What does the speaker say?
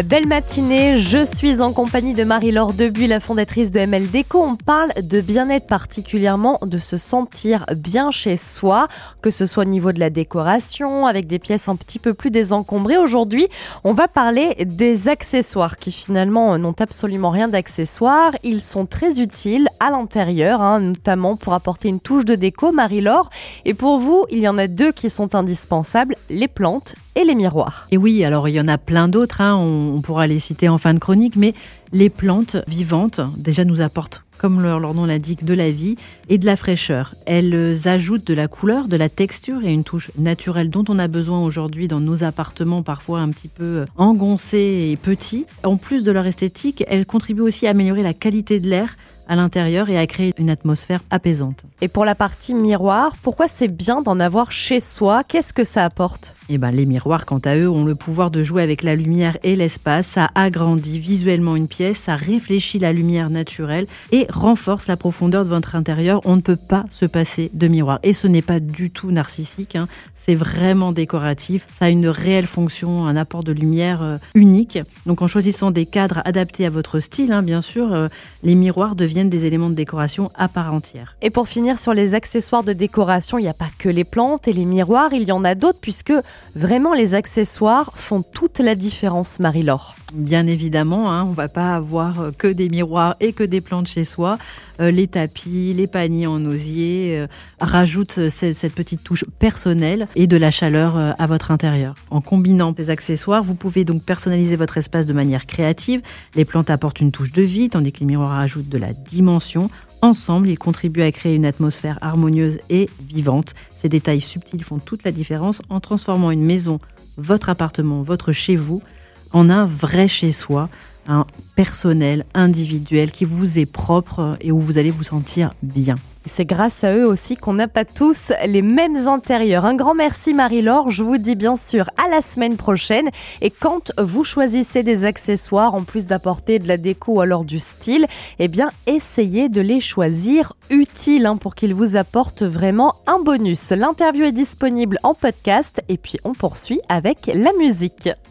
Belle matinée, je suis en compagnie de Marie-Laure Debuy, la fondatrice de ML Déco. On parle de bien-être particulièrement, de se sentir bien chez soi, que ce soit au niveau de la décoration, avec des pièces un petit peu plus désencombrées. Aujourd'hui, on va parler des accessoires qui finalement n'ont absolument rien d'accessoires. Ils sont très utiles à l'intérieur, hein, notamment pour apporter une touche de déco, Marie-Laure. Et pour vous, il y en a deux qui sont indispensables, les plantes et les miroirs. Et oui, alors il y en a plein d'autres, hein, pourra les citer en fin de chronique, mais les plantes vivantes déjà nous apportent, comme leur, leur nom l'indique, de la vie et de la fraîcheur. Elles ajoutent de la couleur, de la texture et une touche naturelle dont on a besoin aujourd'hui dans nos appartements parfois un petit peu engoncés et petits. En plus de leur esthétique, elles contribuent aussi à améliorer la qualité de l'air à l'intérieur et à créer une atmosphère apaisante. Et pour la partie miroir, pourquoi c'est bien d'en avoir chez soi? Qu'est-ce que ça apporte? Eh ben, les miroirs, quant à eux, ont le pouvoir de jouer avec la lumière et l'espace. Ça agrandit visuellement une pièce, ça réfléchit la lumière naturelle et renforce la profondeur de votre intérieur. On ne peut pas se passer de miroir. Et ce n'est pas du tout narcissique, hein. c'est vraiment décoratif. Ça a une réelle fonction, un apport de lumière euh, unique. Donc en choisissant des cadres adaptés à votre style, hein, bien sûr, euh, les miroirs deviennent des éléments de décoration à part entière. Et pour finir sur les accessoires de décoration, il n'y a pas que les plantes et les miroirs, il y en a d'autres puisque Vraiment, les accessoires font toute la différence, Marie-Laure. Bien évidemment, hein, on va pas avoir euh, que des miroirs et que des plantes chez soi. Euh, les tapis, les paniers en osier euh, rajoutent cette petite touche personnelle et de la chaleur à votre intérieur. En combinant ces accessoires, vous pouvez donc personnaliser votre espace de manière créative. Les plantes apportent une touche de vie, tandis que les miroirs ajoutent de la dimension. Ensemble, ils contribuent à créer une atmosphère harmonieuse et vivante. Ces détails subtils font toute la différence en transformant une maison, votre appartement, votre chez vous, en un vrai chez soi, un personnel, individuel, qui vous est propre et où vous allez vous sentir bien. C'est grâce à eux aussi qu'on n'a pas tous les mêmes intérieurs. Un grand merci Marie-Laure. Je vous dis bien sûr à la semaine prochaine. Et quand vous choisissez des accessoires, en plus d'apporter de la déco ou alors du style, eh bien essayez de les choisir utiles hein, pour qu'ils vous apportent vraiment un bonus. L'interview est disponible en podcast et puis on poursuit avec la musique.